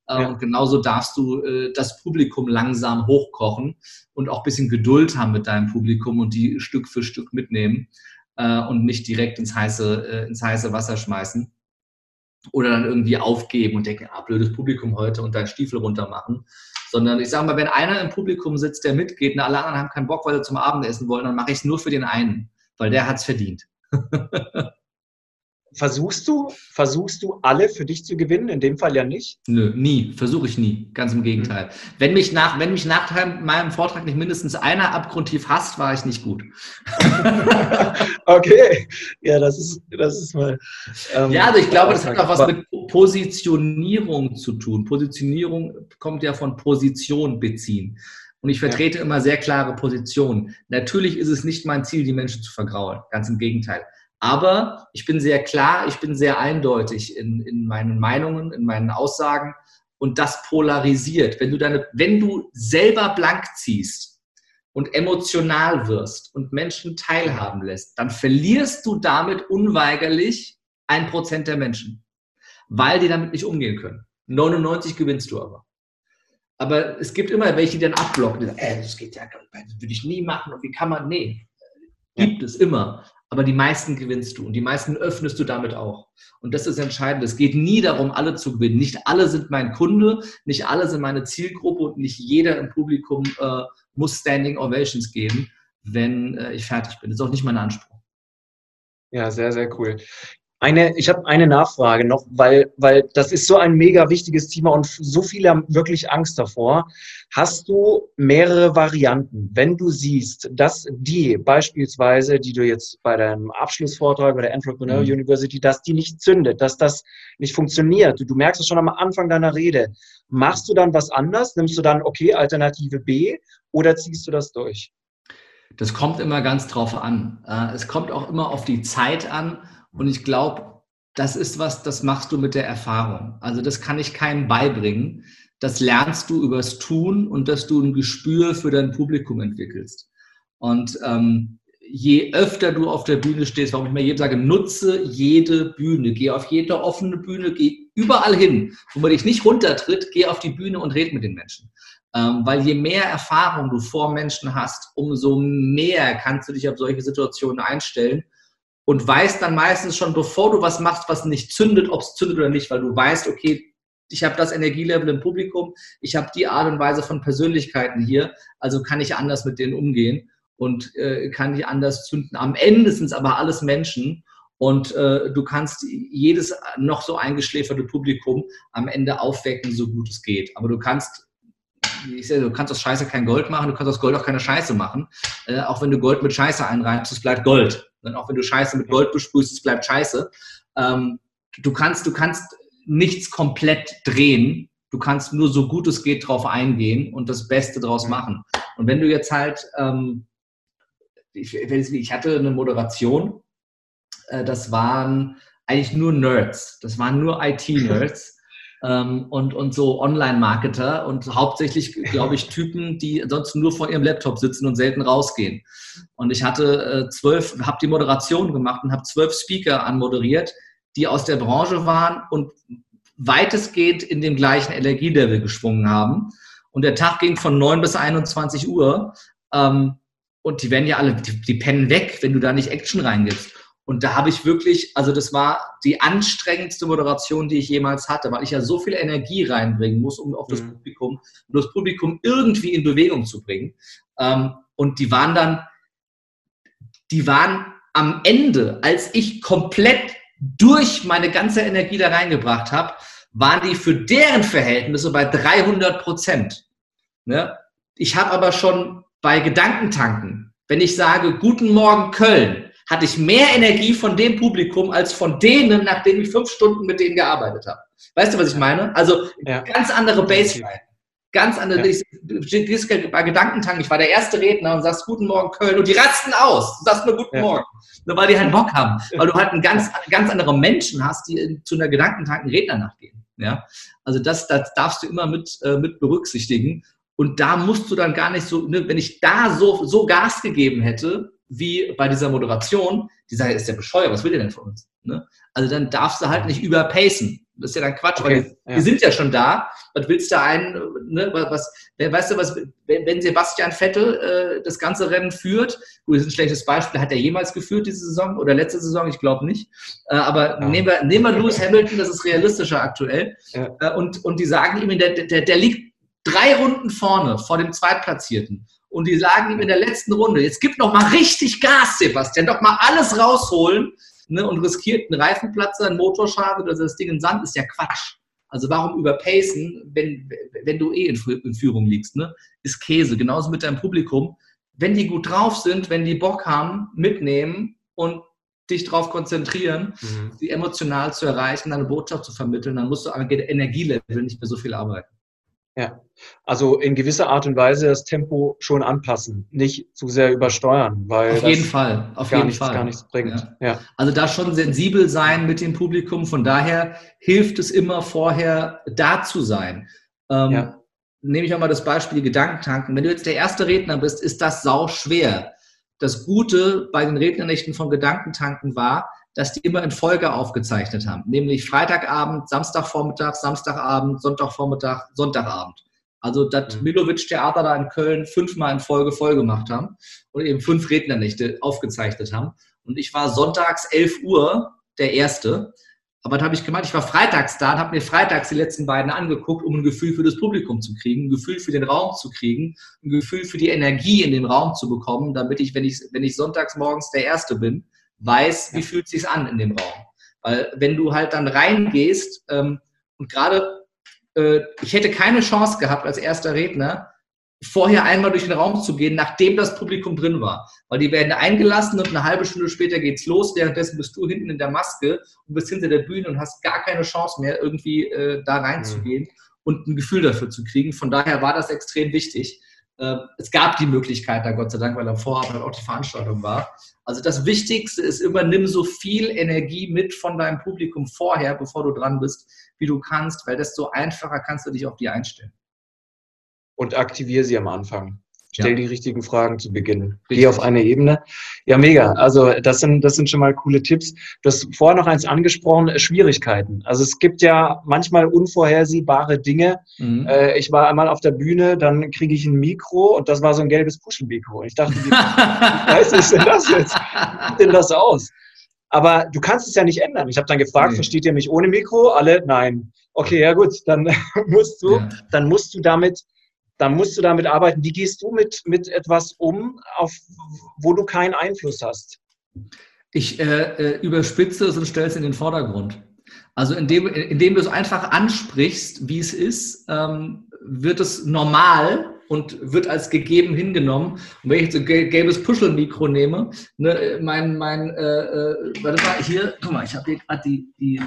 Ähm, ja. Und genauso darfst du äh, das Publikum langsam hochkochen und auch ein bisschen Geduld haben mit deinem Publikum und die Stück für Stück mitnehmen äh, und nicht direkt ins heiße, äh, ins heiße Wasser schmeißen. Oder dann irgendwie aufgeben und denken, ah, blödes Publikum heute und deinen Stiefel runter machen. Sondern ich sage mal, wenn einer im Publikum sitzt, der mitgeht und alle anderen haben keinen Bock, weil sie zum Abendessen wollen, dann mache ich es nur für den einen, weil der hat es verdient. Versuchst du, versuchst du alle für dich zu gewinnen? In dem Fall ja nicht. Nö, nie. Versuche ich nie. Ganz im Gegenteil. Mhm. Wenn mich nach, wenn mich nach meinem Vortrag nicht mindestens einer abgrundtief hasst, war ich nicht gut. okay. Ja, das ist, das ist mal. Ähm, ja, also ich glaube, das hat auch was mit Positionierung zu tun. Positionierung kommt ja von Position beziehen. Und ich vertrete ja. immer sehr klare Positionen. Natürlich ist es nicht mein Ziel, die Menschen zu vergraulen. Ganz im Gegenteil. Aber ich bin sehr klar, ich bin sehr eindeutig in, in meinen Meinungen, in meinen Aussagen und das polarisiert. Wenn du deine, wenn du selber blank ziehst und emotional wirst und Menschen teilhaben lässt, dann verlierst du damit unweigerlich ein Prozent der Menschen, weil die damit nicht umgehen können. 99 gewinnst du aber. Aber es gibt immer welche, die dann abblocken, die sagen, äh, das geht ja, das würde ich nie machen und wie kann man, nee, gibt es immer aber die meisten gewinnst du und die meisten öffnest du damit auch. Und das ist entscheidend. Es geht nie darum, alle zu gewinnen. Nicht alle sind mein Kunde, nicht alle sind meine Zielgruppe und nicht jeder im Publikum äh, muss Standing Ovations geben, wenn äh, ich fertig bin. Das ist auch nicht mein Anspruch. Ja, sehr, sehr cool. Eine, ich habe eine Nachfrage noch, weil, weil das ist so ein mega wichtiges Thema und so viele haben wirklich Angst davor. Hast du mehrere Varianten, wenn du siehst, dass die beispielsweise, die du jetzt bei deinem Abschlussvortrag bei der Entrepreneur mhm. University, dass die nicht zündet, dass das nicht funktioniert. Du merkst es schon am Anfang deiner Rede. Machst du dann was anders? Nimmst du dann, okay, Alternative B oder ziehst du das durch? Das kommt immer ganz drauf an. Äh, es kommt auch immer auf die Zeit an und ich glaube, das ist was, das machst du mit der Erfahrung. Also das kann ich keinem beibringen. Das lernst du übers Tun und dass du ein Gespür für dein Publikum entwickelst. Und ähm, je öfter du auf der Bühne stehst, warum ich mir jedem sage, nutze jede Bühne, geh auf jede offene Bühne, geh überall hin, wo man dich nicht runtertritt, geh auf die Bühne und red mit den Menschen. Ähm, weil je mehr Erfahrung du vor Menschen hast, umso mehr kannst du dich auf solche Situationen einstellen und weißt dann meistens schon, bevor du was machst, was nicht zündet, ob es zündet oder nicht, weil du weißt, okay, ich habe das Energielevel im Publikum, ich habe die Art und Weise von Persönlichkeiten hier, also kann ich anders mit denen umgehen und äh, kann ich anders zünden. Am Ende sind es aber alles Menschen und äh, du kannst jedes noch so eingeschläferte Publikum am Ende aufwecken, so gut es geht. Aber du kannst ich sehe, du kannst aus Scheiße kein Gold machen, du kannst aus Gold auch keine Scheiße machen. Äh, auch wenn du Gold mit Scheiße einreibst, es bleibt Gold. Und auch wenn du Scheiße mit Gold besprühst, es bleibt Scheiße. Ähm, du kannst, du kannst nichts komplett drehen. Du kannst nur so gut es geht drauf eingehen und das Beste draus machen. Und wenn du jetzt halt, ähm, ich, ich hatte eine Moderation, äh, das waren eigentlich nur Nerds. Das waren nur IT-Nerds. Ähm, und, und so Online-Marketer und hauptsächlich, glaube ich, Typen, die sonst nur vor ihrem Laptop sitzen und selten rausgehen. Und ich hatte äh, zwölf, habe die Moderation gemacht und habe zwölf Speaker anmoderiert, die aus der Branche waren und weitestgehend in dem gleichen Energielevel geschwungen haben. Und der Tag ging von 9 bis 21 Uhr. Ähm, und die werden ja alle, die, die pennen weg, wenn du da nicht Action reingibst. Und da habe ich wirklich, also das war die anstrengendste Moderation, die ich jemals hatte, weil ich ja so viel Energie reinbringen muss, um auf das mhm. Publikum, um das Publikum irgendwie in Bewegung zu bringen. Ähm, und die waren dann, die waren am Ende, als ich komplett durch meine ganze Energie da reingebracht habe, waren die für deren Verhältnisse bei 300 Prozent. Ne? Ich habe aber schon bei Gedankentanken, wenn ich sage, guten Morgen Köln, hatte ich mehr Energie von dem Publikum als von denen, nachdem ich fünf Stunden mit denen gearbeitet habe. Weißt du, was ich meine? Also ja. ganz andere Baseline. Ganz andere. Ja. Ich, bei Gedankentanken, ich war der erste Redner und sagst Guten Morgen Köln und die rasten aus. Du sagst nur Guten ja. Morgen. Nur weil die halt Bock haben. Weil du halt einen ganz, ganz andere Menschen hast, die zu einer Gedankentanken Redner nachgehen. Ja? Also das, das darfst du immer mit, äh, mit berücksichtigen. Und da musst du dann gar nicht so, ne, wenn ich da so, so Gas gegeben hätte, wie bei dieser Moderation, die Sache ist ja bescheuert, was will der denn von uns? Ne? Also dann darfst du halt nicht überpacen. Das ist ja dann Quatsch, okay, weil wir, ja. sind ja schon da. Was willst du einen, ne, was, weißt du was, wenn Sebastian Vettel äh, das ganze Rennen führt, gut, das ist ein schlechtes Beispiel, hat er jemals geführt diese Saison oder letzte Saison? Ich glaube nicht. Äh, aber ja. nehmen, wir, nehmen wir Lewis Hamilton, das ist realistischer aktuell. Ja. Äh, und, und die sagen ihm, der, der, der liegt drei Runden vorne vor dem Zweitplatzierten und die sagen ihm in der letzten Runde, jetzt gib noch mal richtig Gas, Sebastian, doch mal alles rausholen ne, und riskiert einen Reifenplatzer, einen Motorschaden oder das Ding in Sand, ist ja Quatsch. Also warum überpacen, wenn, wenn du eh in, Führung liegst, ne? ist Käse. Genauso mit deinem Publikum. Wenn die gut drauf sind, wenn die Bock haben, mitnehmen und dich darauf konzentrieren, mhm. sie emotional zu erreichen, deine Botschaft zu vermitteln, dann musst du am Energielevel nicht mehr so viel arbeiten. Ja, also in gewisser Art und Weise das Tempo schon anpassen, nicht zu sehr übersteuern, weil auf jeden Fall, auf jeden nichts, Fall gar nichts bringt. Ja. ja. Also da schon sensibel sein mit dem Publikum. Von daher hilft es immer vorher da zu sein. Ähm, ja. Nehme ich auch mal das Beispiel Gedankentanken. Wenn du jetzt der erste Redner bist, ist das sau schwer. Das Gute bei den Rednernächten von Gedankentanken war, dass die immer in Folge aufgezeichnet haben, nämlich Freitagabend, Samstagvormittag, Samstagabend, Sonntagvormittag, Sonntagabend. Also das mhm. Milovic-Theater da in Köln fünfmal in Folge voll gemacht haben und eben fünf Rednernächte aufgezeichnet haben. Und ich war sonntags 11 Uhr der Erste. Aber da habe ich gemeint, ich war freitags da und habe mir freitags die letzten beiden angeguckt, um ein Gefühl für das Publikum zu kriegen, ein Gefühl für den Raum zu kriegen, ein Gefühl für die Energie in dem Raum zu bekommen, damit ich, wenn ich, wenn ich sonntags morgens der Erste bin, weiß, wie fühlt es sich an in dem Raum. Weil wenn du halt dann reingehst ähm, und gerade, äh, ich hätte keine Chance gehabt als erster Redner, vorher einmal durch den Raum zu gehen, nachdem das Publikum drin war. Weil die werden eingelassen und eine halbe Stunde später geht's los. Währenddessen bist du hinten in der Maske und bist hinter der Bühne und hast gar keine Chance mehr, irgendwie äh, da reinzugehen mhm. und ein Gefühl dafür zu kriegen. Von daher war das extrem wichtig. Äh, es gab die Möglichkeit da, Gott sei Dank, weil am Vorabend halt auch die Veranstaltung war. Also das Wichtigste ist, übernimm so viel Energie mit von deinem Publikum vorher, bevor du dran bist, wie du kannst, weil desto einfacher kannst du dich auf die einstellen. Und aktiviere sie am Anfang. Stell ja. die richtigen Fragen zu Beginn. Geh auf eine Ebene. Ja, mega. Also das sind, das sind schon mal coole Tipps. Du hast vorher noch eins angesprochen, äh, Schwierigkeiten. Also es gibt ja manchmal unvorhersehbare Dinge. Mhm. Äh, ich war einmal auf der Bühne, dann kriege ich ein Mikro und das war so ein gelbes Puschelmikro. Ich dachte, wie, weiß ich denn das jetzt? Wie sieht denn das aus? Aber du kannst es ja nicht ändern. Ich habe dann gefragt, nee. versteht ihr mich ohne Mikro? Alle, nein. Okay, ja gut, dann musst du, ja. dann musst du damit dann musst du damit arbeiten. Wie gehst du mit, mit etwas um, auf, wo du keinen Einfluss hast? Ich äh, äh, überspitze es und stelle es in den Vordergrund. Also indem, indem du es einfach ansprichst, wie es ist, ähm, wird es normal und wird als gegeben hingenommen. Und wenn ich jetzt ein gelbes Puschelmikro nehme, ne, mein, mein, äh, äh, warte mal, hier, guck mal, ich habe hier gerade die, die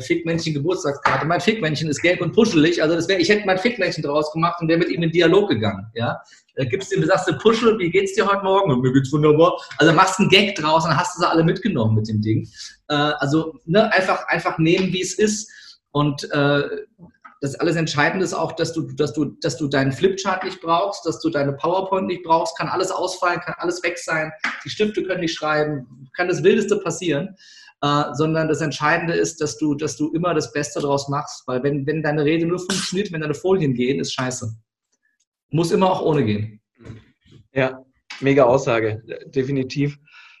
Fickmännchen Geburtstagskarte. Mein Fickmännchen ist gelb und puschelig. Also das wäre, ich hätte mein Fickmännchen draus gemacht und wäre mit ihm in Dialog gegangen. Ja, da gibt's dem, sagst du Puschel, wie geht's dir heute Morgen? Mir geht's wunderbar. Also machst einen Gag draus und hast du sie alle mitgenommen mit dem Ding. Äh, also ne, einfach, einfach nehmen, wie es ist. Und äh, das alles Entscheidende ist auch, dass du, dass du, dass du deinen Flipchart nicht brauchst, dass du deine PowerPoint nicht brauchst, kann alles ausfallen, kann alles weg sein, die Stifte können nicht schreiben, kann das Wildeste passieren. Äh, sondern das Entscheidende ist, dass du, dass du immer das Beste daraus machst, weil wenn, wenn deine Rede nur funktioniert, wenn deine Folien gehen, ist scheiße. Muss immer auch ohne gehen. Ja, mega Aussage. Definitiv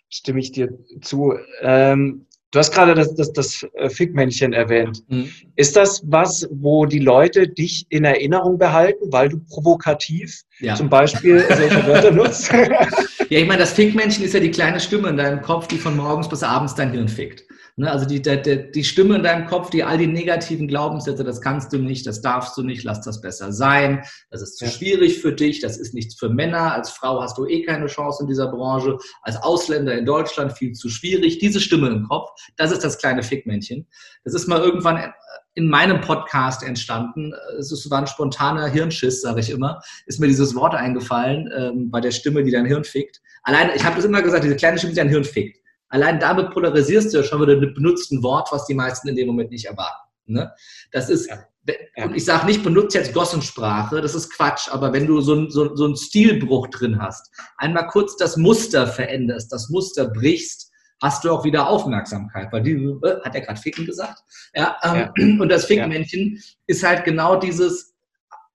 stimme ich dir zu. Ähm, du hast gerade das, das, das Fickmännchen erwähnt. Mhm. Ist das was, wo die Leute dich in Erinnerung behalten, weil du provokativ ja. zum Beispiel solche Wörter nutzt? Ja, ich meine, das Fickmännchen ist ja die kleine Stimme in deinem Kopf, die von morgens bis abends dein Hirn fickt. Ne? Also die, die, die Stimme in deinem Kopf, die all die negativen Glaubenssätze, das kannst du nicht, das darfst du nicht, lass das besser sein, das ist zu schwierig für dich, das ist nichts für Männer, als Frau hast du eh keine Chance in dieser Branche, als Ausländer in Deutschland viel zu schwierig. Diese Stimme im Kopf, das ist das kleine Fickmännchen. Das ist mal irgendwann in meinem Podcast entstanden. Es war ein spontaner Hirnschiss, sage ich immer. Ist mir dieses Wort eingefallen ähm, bei der Stimme, die dein Hirn fickt. Allein, ich habe das immer gesagt, diese kleine Stimme, die dein Hirn fickt. Allein damit polarisierst du ja schon wieder mit benutzten Wort, was die meisten in dem Moment nicht erwarten. Ne? Das ist, ja. und ich sage nicht, benutze jetzt Gossensprache, das ist Quatsch, aber wenn du so, so, so einen Stilbruch drin hast, einmal kurz das Muster veränderst, das Muster brichst, hast du auch wieder Aufmerksamkeit, weil die, äh, hat er gerade Ficken gesagt? Ja, ähm, ja. Und das Fickmännchen ja. ist halt genau dieses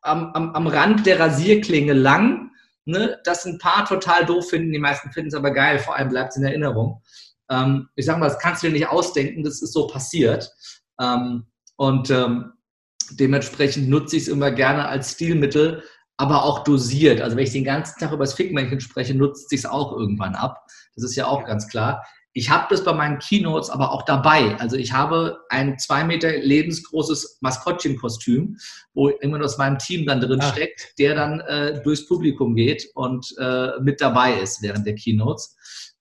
am, am, am Rand der Rasierklinge lang, ne, das ein paar total doof finden, die meisten finden es aber geil, vor allem bleibt es in Erinnerung. Ähm, ich sage mal, das kannst du dir nicht ausdenken, das ist so passiert. Ähm, und ähm, dementsprechend nutze ich es immer gerne als Stilmittel, aber auch dosiert. Also wenn ich den ganzen Tag über das Fickmännchen spreche, nutzt sich es auch irgendwann ab. Das ist ja auch ganz klar. Ich habe das bei meinen Keynotes aber auch dabei. Also ich habe ein zwei Meter lebensgroßes Maskottchenkostüm, wo jemand aus meinem Team dann drin Ach. steckt, der dann äh, durchs Publikum geht und äh, mit dabei ist während der Keynotes.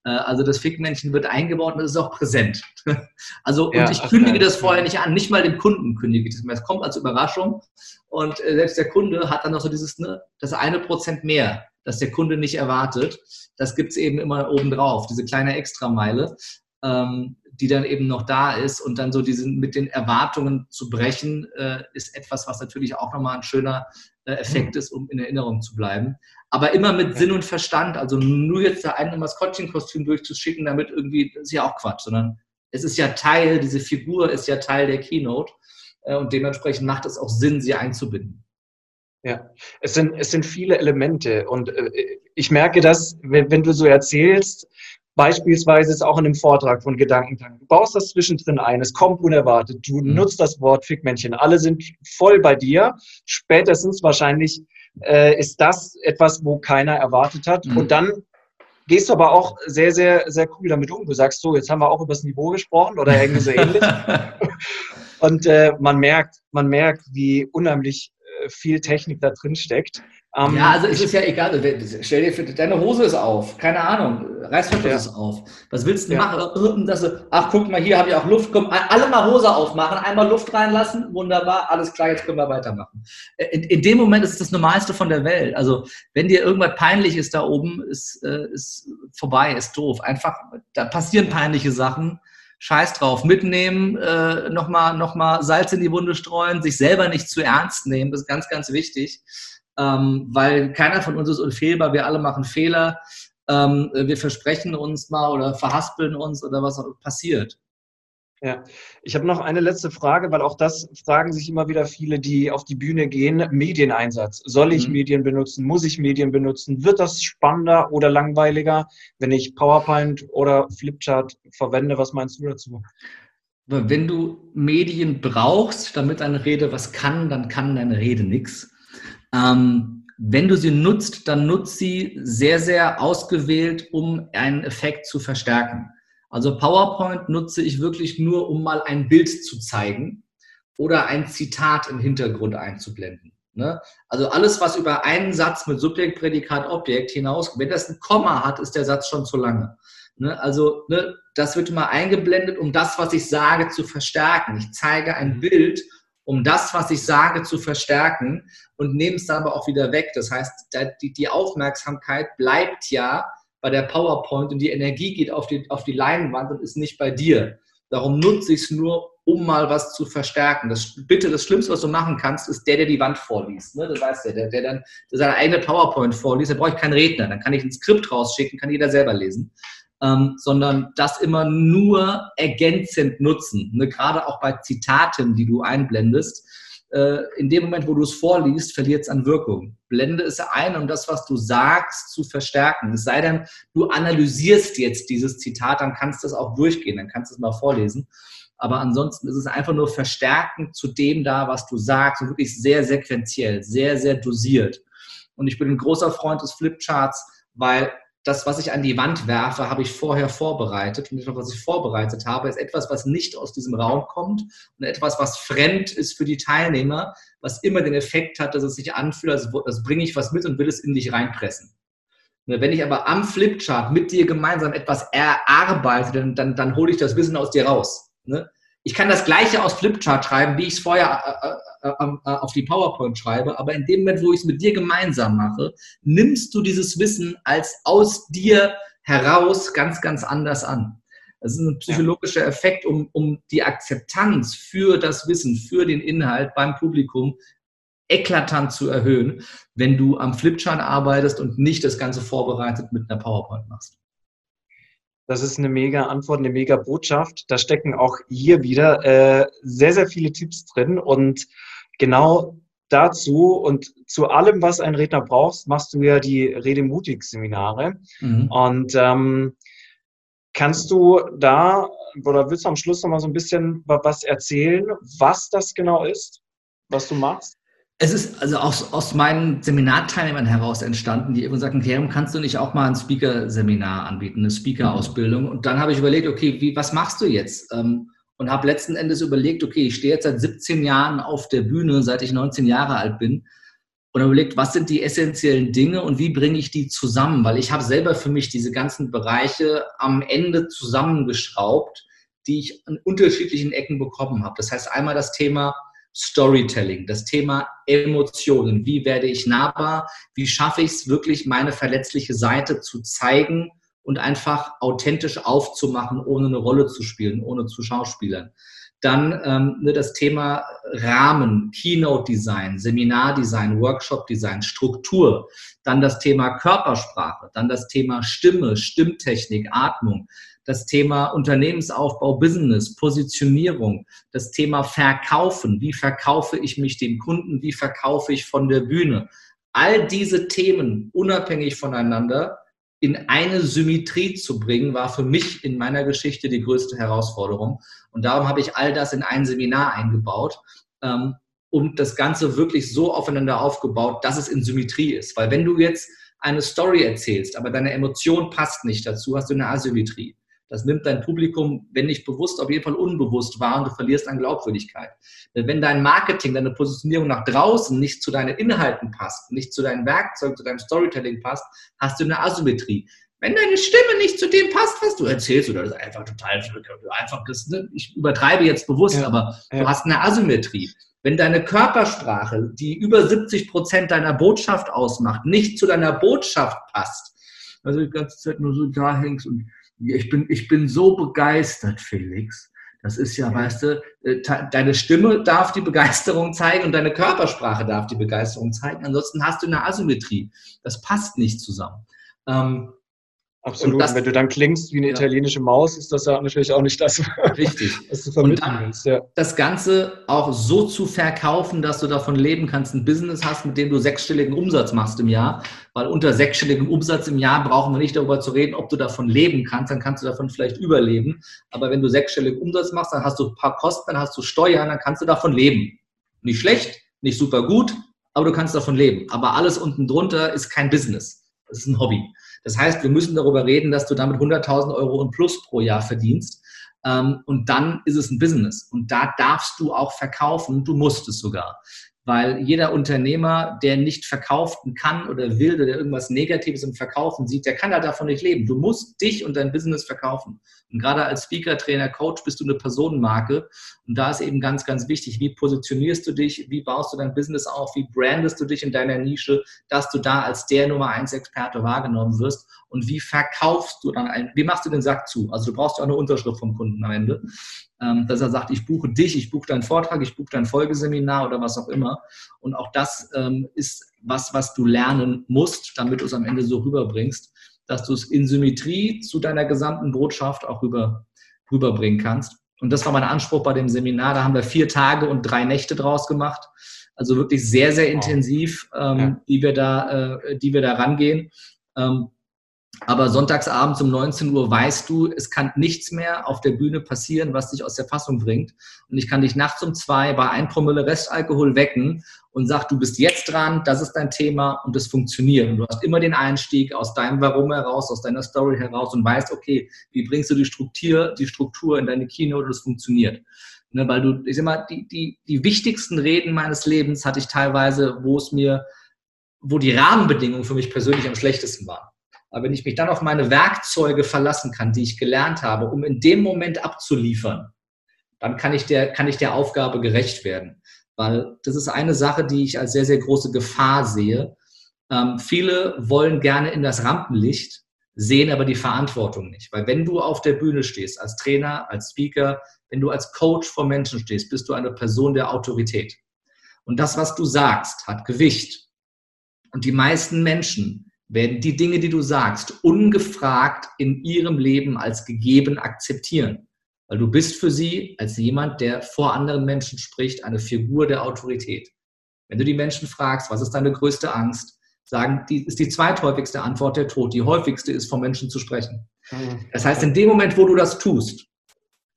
Äh, also das Fickmännchen wird eingebaut und es ist auch präsent. Also ja, und ich kündige das vorher nicht an, nicht mal dem Kunden kündige ich das mehr. Es kommt als Überraschung und äh, selbst der Kunde hat dann noch so dieses, ne, das eine Prozent mehr, das der Kunde nicht erwartet. Das gibt es eben immer obendrauf, diese kleine Extrameile, ähm, die dann eben noch da ist und dann so diesen mit den Erwartungen zu brechen, äh, ist etwas, was natürlich auch nochmal ein schöner äh, Effekt mhm. ist, um in Erinnerung zu bleiben. Aber immer mit Sinn und Verstand. Also nur jetzt da ein Maskottchenkostüm durchzuschicken, damit irgendwie, das ist ja auch Quatsch, sondern es ist ja Teil, diese Figur ist ja Teil der Keynote äh, und dementsprechend macht es auch Sinn, sie einzubinden. Ja, es sind, es sind viele Elemente und äh, ich merke das, wenn, wenn du so erzählst, Beispielsweise ist auch in einem Vortrag von Gedankentanken. Du baust das zwischendrin ein, es kommt unerwartet. Du mhm. nutzt das Wort Fickmännchen. Alle sind voll bei dir. Spätestens wahrscheinlich äh, ist das etwas, wo keiner erwartet hat. Mhm. Und dann gehst du aber auch sehr, sehr, sehr cool damit um. Du sagst so, jetzt haben wir auch über das Niveau gesprochen oder irgendwie so ähnlich. Und äh, man merkt, man merkt, wie unheimlich äh, viel Technik da drin steckt. Ähm, ja, also es ist ja egal. Stell dir für, deine Hose ist auf. Keine Ahnung. Reißverschluss ja. ist auf. Was willst du ja. machen? Dass du, ach, guck mal, hier habe ich auch Luft. Komm, alle mal Hose aufmachen, einmal Luft reinlassen. Wunderbar. Alles klar, jetzt können wir weitermachen. Äh, in, in dem Moment ist es das Normalste von der Welt. Also, wenn dir irgendwas peinlich ist da oben, ist, äh, ist vorbei, ist doof. Einfach, da passieren peinliche Sachen. Scheiß drauf, mitnehmen, äh, nochmal noch mal Salz in die Wunde streuen, sich selber nicht zu ernst nehmen, das ist ganz, ganz wichtig ähm, weil keiner von uns ist unfehlbar, wir alle machen Fehler, ähm, wir versprechen uns mal oder verhaspeln uns oder was auch passiert. Ja, ich habe noch eine letzte Frage, weil auch das fragen sich immer wieder viele, die auf die Bühne gehen. Medieneinsatz. Soll ich mhm. Medien benutzen? Muss ich Medien benutzen? Wird das spannender oder langweiliger, wenn ich PowerPoint oder Flipchart verwende? Was meinst du dazu? Wenn du Medien brauchst, damit deine Rede was kann, dann kann deine Rede nichts. Ähm, wenn du sie nutzt, dann nutzt sie sehr, sehr ausgewählt, um einen Effekt zu verstärken. Also PowerPoint nutze ich wirklich nur, um mal ein Bild zu zeigen oder ein Zitat im Hintergrund einzublenden. Ne? Also alles, was über einen Satz mit Subjekt, Prädikat, Objekt hinaus, wenn das ein Komma hat, ist der Satz schon zu lange. Ne? Also ne, das wird immer eingeblendet, um das, was ich sage, zu verstärken. Ich zeige ein mhm. Bild um das, was ich sage, zu verstärken und nehme es dann aber auch wieder weg. Das heißt, die, Aufmerksamkeit bleibt ja bei der PowerPoint und die Energie geht auf die, auf die Leinwand und ist nicht bei dir. Darum nutze ich es nur, um mal was zu verstärken. Das, bitte, das Schlimmste, was du machen kannst, ist der, der die Wand vorliest. Ne? Das weißt du, der, der dann seine eigene PowerPoint vorliest. Da brauche ich keinen Redner. Dann kann ich ein Skript rausschicken, kann jeder selber lesen ähm, sondern das immer nur ergänzend nutzen. Ne? Gerade auch bei Zitaten, die du einblendest. Äh, in dem Moment, wo du es vorliest, verliert es an Wirkung. Blende es ein, um das, was du sagst, zu verstärken. Es sei denn, du analysierst jetzt dieses Zitat, dann kannst du es auch durchgehen, dann kannst du es mal vorlesen. Aber ansonsten ist es einfach nur verstärken zu dem da, was du sagst und wirklich sehr sequenziell, sehr, sehr dosiert. Und ich bin ein großer Freund des Flipcharts, weil das, was ich an die Wand werfe, habe ich vorher vorbereitet. Und etwas, was ich vorbereitet habe, ist etwas, was nicht aus diesem Raum kommt und etwas, was fremd ist für die Teilnehmer, was immer den Effekt hat, dass es sich anfühlt, als, als bringe ich was mit und will es in dich reinpressen. Wenn ich aber am Flipchart mit dir gemeinsam etwas erarbeite, dann, dann, dann hole ich das Wissen aus dir raus. Ne? Ich kann das Gleiche aus Flipchart schreiben, wie ich es vorher äh, äh, äh, äh, auf die PowerPoint schreibe, aber in dem Moment, wo ich es mit dir gemeinsam mache, nimmst du dieses Wissen als aus dir heraus ganz, ganz anders an. Das ist ein psychologischer Effekt, um, um die Akzeptanz für das Wissen, für den Inhalt beim Publikum eklatant zu erhöhen, wenn du am Flipchart arbeitest und nicht das Ganze vorbereitet mit einer PowerPoint machst. Das ist eine mega Antwort, eine mega Botschaft. Da stecken auch hier wieder äh, sehr, sehr viele Tipps drin. Und genau dazu und zu allem, was ein Redner braucht, machst du ja die Redemutig-Seminare. Mhm. Und ähm, kannst du da oder willst du am Schluss noch mal so ein bisschen was erzählen, was das genau ist, was du machst? Es ist also aus, aus meinen Seminarteilnehmern heraus entstanden, die immer sagten, Kerem, kannst du nicht auch mal ein Speaker-Seminar anbieten, eine Speaker-Ausbildung? Und dann habe ich überlegt, okay, wie, was machst du jetzt? Ähm, und habe letzten Endes überlegt, okay, ich stehe jetzt seit 17 Jahren auf der Bühne, seit ich 19 Jahre alt bin. Und habe überlegt, was sind die essentiellen Dinge und wie bringe ich die zusammen? Weil ich habe selber für mich diese ganzen Bereiche am Ende zusammengeschraubt, die ich an unterschiedlichen Ecken bekommen habe. Das heißt einmal das Thema Storytelling, das Thema Emotionen. Wie werde ich nahbar? Wie schaffe ich es wirklich, meine verletzliche Seite zu zeigen und einfach authentisch aufzumachen, ohne eine Rolle zu spielen, ohne zu schauspielern? Dann ähm, ne, das Thema Rahmen, Keynote-Design, Seminar-Design, Workshop-Design, Struktur. Dann das Thema Körpersprache, dann das Thema Stimme, Stimmtechnik, Atmung das Thema Unternehmensaufbau, Business, Positionierung, das Thema Verkaufen. Wie verkaufe ich mich dem Kunden? Wie verkaufe ich von der Bühne? All diese Themen unabhängig voneinander in eine Symmetrie zu bringen, war für mich in meiner Geschichte die größte Herausforderung. Und darum habe ich all das in ein Seminar eingebaut ähm, und das Ganze wirklich so aufeinander aufgebaut, dass es in Symmetrie ist. Weil wenn du jetzt eine Story erzählst, aber deine Emotion passt nicht dazu, hast du eine Asymmetrie. Das nimmt dein Publikum, wenn nicht bewusst, auf jeden Fall unbewusst wahr und du verlierst an Glaubwürdigkeit. Wenn dein Marketing, deine Positionierung nach draußen nicht zu deinen Inhalten passt, nicht zu deinem Werkzeug, zu deinem Storytelling passt, hast du eine Asymmetrie. Wenn deine Stimme nicht zu dem passt, was du erzählst, oder das ist einfach total einfach das, ne? ich übertreibe jetzt bewusst, ja, aber ja. du hast eine Asymmetrie. Wenn deine Körpersprache, die über 70 Prozent deiner Botschaft ausmacht, nicht zu deiner Botschaft passt, also die ganze Zeit nur so da hängst und ich bin, ich bin so begeistert, Felix. Das ist ja, weißt du, äh, deine Stimme darf die Begeisterung zeigen und deine Körpersprache darf die Begeisterung zeigen. Ansonsten hast du eine Asymmetrie. Das passt nicht zusammen. Ähm, Absolut. Das, wenn du dann klingst wie eine ja. italienische Maus, ist das ja natürlich auch nicht das, Richtig. was du vermitteln willst. Ja. Das Ganze auch so zu verkaufen, dass du davon leben kannst, ein Business hast, mit dem du sechsstelligen Umsatz machst im Jahr. Weil unter sechsstelligem Umsatz im Jahr brauchen wir nicht darüber zu reden, ob du davon leben kannst. Dann kannst du davon vielleicht überleben. Aber wenn du sechsstelligen Umsatz machst, dann hast du ein paar Kosten, dann hast du Steuern, dann kannst du davon leben. Nicht schlecht, nicht super gut, aber du kannst davon leben. Aber alles unten drunter ist kein Business. Das ist ein Hobby. Das heißt, wir müssen darüber reden, dass du damit 100.000 Euro und plus pro Jahr verdienst. Ähm, und dann ist es ein Business. Und da darfst du auch verkaufen. Du musst es sogar weil jeder Unternehmer, der nicht verkaufen kann oder will oder der irgendwas Negatives im Verkaufen sieht, der kann da davon nicht leben. Du musst dich und dein Business verkaufen. Und gerade als Speaker, Trainer, Coach bist du eine Personenmarke. Und da ist eben ganz, ganz wichtig, wie positionierst du dich, wie baust du dein Business auf, wie brandest du dich in deiner Nische, dass du da als der Nummer eins Experte wahrgenommen wirst und wie verkaufst du dann ein, wie machst du den Sack zu? Also du brauchst ja auch eine Unterschrift vom Kunden am Ende, ähm, dass er sagt, ich buche dich, ich buche deinen Vortrag, ich buche dein Folgeseminar oder was auch immer. Und auch das ähm, ist was, was du lernen musst, damit du es am Ende so rüberbringst, dass du es in Symmetrie zu deiner gesamten Botschaft auch rüber, rüberbringen kannst. Und das war mein Anspruch bei dem Seminar. Da haben wir vier Tage und drei Nächte draus gemacht. Also wirklich sehr, sehr intensiv, ähm, ja. die wir da, äh, die wir da rangehen. Ähm, Aber sonntagsabends um 19 Uhr weißt du, es kann nichts mehr auf der Bühne passieren, was dich aus der Fassung bringt. Und ich kann dich nachts um zwei bei ein Promille Restalkohol wecken und sag, du bist jetzt dran, das ist dein Thema und das funktioniert. Und du hast immer den Einstieg aus deinem Warum heraus, aus deiner Story heraus und weißt, okay, wie bringst du die Struktur, die Struktur in deine Keynote und das funktioniert. Ne, weil du, ich sag mal, die, die, die wichtigsten Reden meines Lebens hatte ich teilweise, wo es mir, wo die Rahmenbedingungen für mich persönlich am schlechtesten waren. Aber wenn ich mich dann auf meine Werkzeuge verlassen kann, die ich gelernt habe, um in dem Moment abzuliefern, dann kann ich der, kann ich der Aufgabe gerecht werden. Weil das ist eine Sache, die ich als sehr, sehr große Gefahr sehe. Ähm, viele wollen gerne in das Rampenlicht, sehen aber die Verantwortung nicht. Weil wenn du auf der Bühne stehst, als Trainer, als Speaker, wenn du als Coach vor Menschen stehst, bist du eine Person der Autorität. Und das, was du sagst, hat Gewicht. Und die meisten Menschen werden die Dinge, die du sagst, ungefragt in ihrem Leben als gegeben akzeptieren. Weil du bist für sie als jemand, der vor anderen Menschen spricht, eine Figur der Autorität. Wenn du die Menschen fragst, was ist deine größte Angst, sagen, die ist die zweithäufigste Antwort der Tod. Die häufigste ist, vom Menschen zu sprechen. Mhm. Das heißt, in dem Moment, wo du das tust,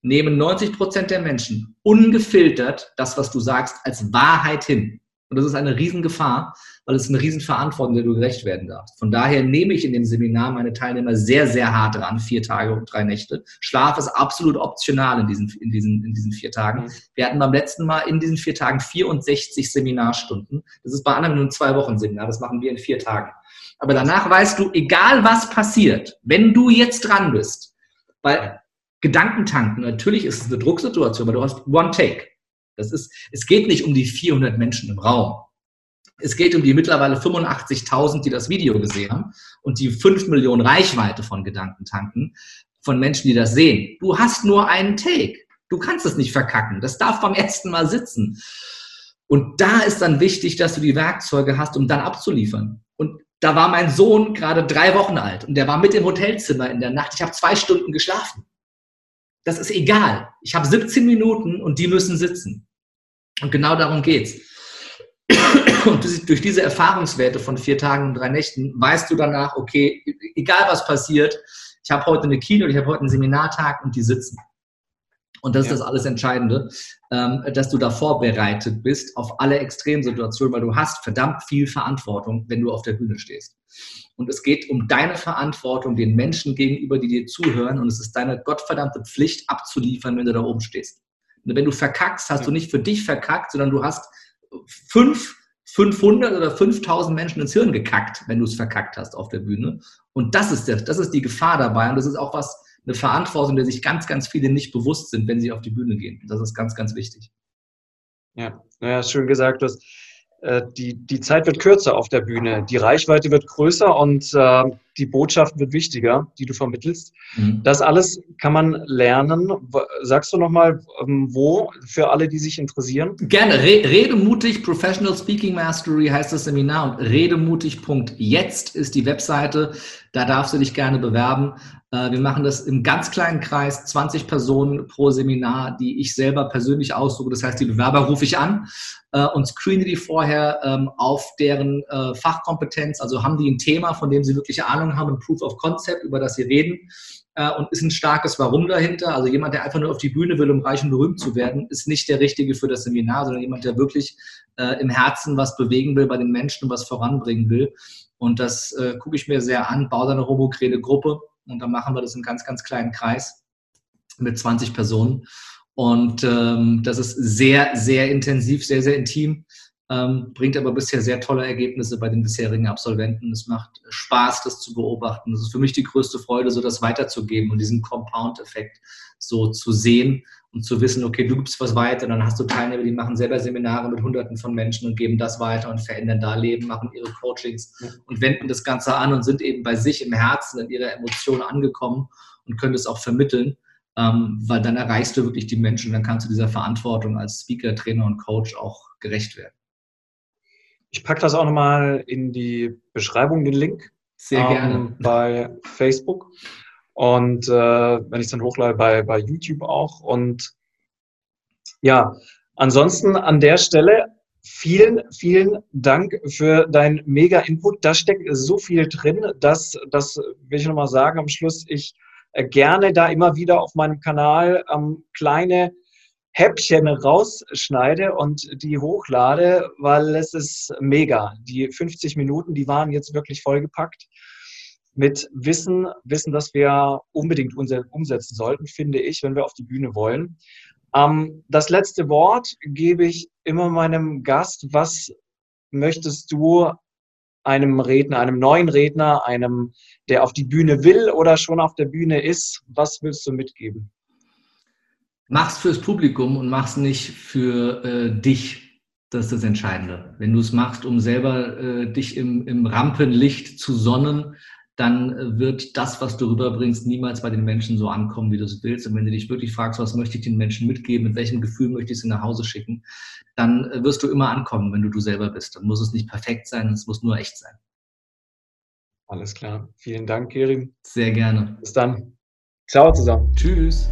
nehmen 90 Prozent der Menschen ungefiltert das, was du sagst, als Wahrheit hin. Und das ist eine Riesengefahr, weil es eine Riesenverantwortung, der du gerecht werden darfst. Von daher nehme ich in dem Seminar meine Teilnehmer sehr, sehr hart dran, vier Tage und drei Nächte. Schlaf ist absolut optional in diesen, in diesen, in diesen vier Tagen. Mhm. Wir hatten beim letzten Mal in diesen vier Tagen 64 Seminarstunden. Das ist bei anderen nur ein zwei Wochen Seminar. Das machen wir in vier Tagen. Aber danach weißt du, egal was passiert, wenn du jetzt dran bist, weil Gedankentanken, natürlich ist es eine Drucksituation, aber du hast One Take. Das ist, es geht nicht um die 400 Menschen im Raum. Es geht um die mittlerweile 85.000, die das Video gesehen haben und die 5 Millionen Reichweite von Gedankentanken von Menschen, die das sehen. Du hast nur einen Take. Du kannst es nicht verkacken. Das darf beim ersten Mal sitzen. Und da ist dann wichtig, dass du die Werkzeuge hast, um dann abzuliefern. Und da war mein Sohn gerade drei Wochen alt und der war mit im Hotelzimmer in der Nacht. Ich habe zwei Stunden geschlafen. Das ist egal. Ich habe 17 Minuten und die müssen sitzen. Und genau darum geht's. Und durch diese Erfahrungswerte von vier Tagen und drei Nächten weißt du danach, okay, egal was passiert, ich habe heute eine Kino, ich habe heute einen Seminartag und die sitzen. Und das ja. ist das alles Entscheidende, ähm, dass du da vorbereitet bist auf alle Extremsituationen, weil du hast verdammt viel Verantwortung, wenn du auf der Bühne stehst. Und es geht um deine Verantwortung den Menschen gegenüber, die dir zuhören. Und es ist deine gottverdammte Pflicht abzuliefern, wenn du da oben stehst. Und wenn du verkackst, hast du nicht für dich verkackt, sondern du hast fünf, 500 oder 5000 Menschen ins Hirn gekackt, wenn du es verkackt hast auf der Bühne. Und das ist, der, das ist die Gefahr dabei. Und das ist auch was, eine Verantwortung, der sich ganz, ganz viele nicht bewusst sind, wenn sie auf die Bühne gehen. Das ist ganz, ganz wichtig. Ja, naja, schön gesagt. Du hast äh, die, die Zeit wird kürzer auf der Bühne, die Reichweite wird größer und äh, die Botschaft wird wichtiger, die du vermittelst. Mhm. Das alles kann man lernen. Sagst du nochmal, ähm, wo für alle, die sich interessieren? Gerne. Re Redemutig Professional Speaking Mastery heißt das Seminar und redemutig.jetzt ist die Webseite. Da darfst du dich gerne bewerben. Äh, wir machen das im ganz kleinen Kreis, 20 Personen pro Seminar, die ich selber persönlich aussuche. Das heißt, die Bewerber rufe ich an äh, und screene die vorher ähm, auf deren äh, Fachkompetenz. Also haben die ein Thema, von dem sie wirklich Ahnung haben, ein Proof of Concept, über das sie reden. Und ist ein starkes Warum dahinter. Also jemand, der einfach nur auf die Bühne will, um reich und berühmt zu werden, ist nicht der Richtige für das Seminar, sondern jemand, der wirklich im Herzen was bewegen will bei den Menschen was voranbringen will. Und das äh, gucke ich mir sehr an, baue da eine homogene Gruppe und dann machen wir das im ganz, ganz kleinen Kreis mit 20 Personen. Und ähm, das ist sehr, sehr intensiv, sehr, sehr intim, ähm, bringt aber bisher sehr tolle Ergebnisse bei den bisherigen Absolventen. Es macht Spaß, das zu beobachten. Es ist für mich die größte Freude, so das weiterzugeben und diesen Compound-Effekt so zu sehen und zu wissen, okay, du gibst was weiter, dann hast du Teilnehmer, die machen selber Seminare mit Hunderten von Menschen und geben das weiter und verändern da Leben, machen ihre Coachings ja. und wenden das Ganze an und sind eben bei sich im Herzen, in ihrer Emotion angekommen und können das auch vermitteln, ähm, weil dann erreichst du wirklich die Menschen und dann kannst du dieser Verantwortung als Speaker, Trainer und Coach auch gerecht werden. Ich packe das auch nochmal in die Beschreibung, den Link. Sehr gerne. Ähm, bei Facebook. Und äh, wenn ich es dann hochlade bei, bei YouTube auch. Und ja, ansonsten an der Stelle Vielen, vielen Dank für deinen Mega-Input. Da steckt so viel drin, dass, das will ich nochmal sagen am Schluss, ich äh, gerne da immer wieder auf meinem Kanal ähm, kleine Häppchen rausschneide und die hochlade, weil es ist mega. Die 50 Minuten, die waren jetzt wirklich vollgepackt mit Wissen, Wissen, das wir unbedingt umsetzen sollten, finde ich, wenn wir auf die Bühne wollen. Ähm, das letzte Wort gebe ich immer meinem Gast. Was möchtest du einem Redner, einem neuen Redner, einem, der auf die Bühne will oder schon auf der Bühne ist, was willst du mitgeben? Mach's fürs Publikum und mach's nicht für äh, dich. Das ist das Entscheidende. Wenn du es machst, um selber äh, dich im, im Rampenlicht zu sonnen, dann äh, wird das, was du rüberbringst, niemals bei den Menschen so ankommen, wie du es willst. Und wenn du dich wirklich fragst, was möchte ich den Menschen mitgeben, mit welchem Gefühl möchte ich sie nach Hause schicken, dann äh, wirst du immer ankommen, wenn du du selber bist. Dann muss es nicht perfekt sein, es muss nur echt sein. Alles klar. Vielen Dank, Kerim. Sehr gerne. Bis dann. Ciao zusammen. Tschüss.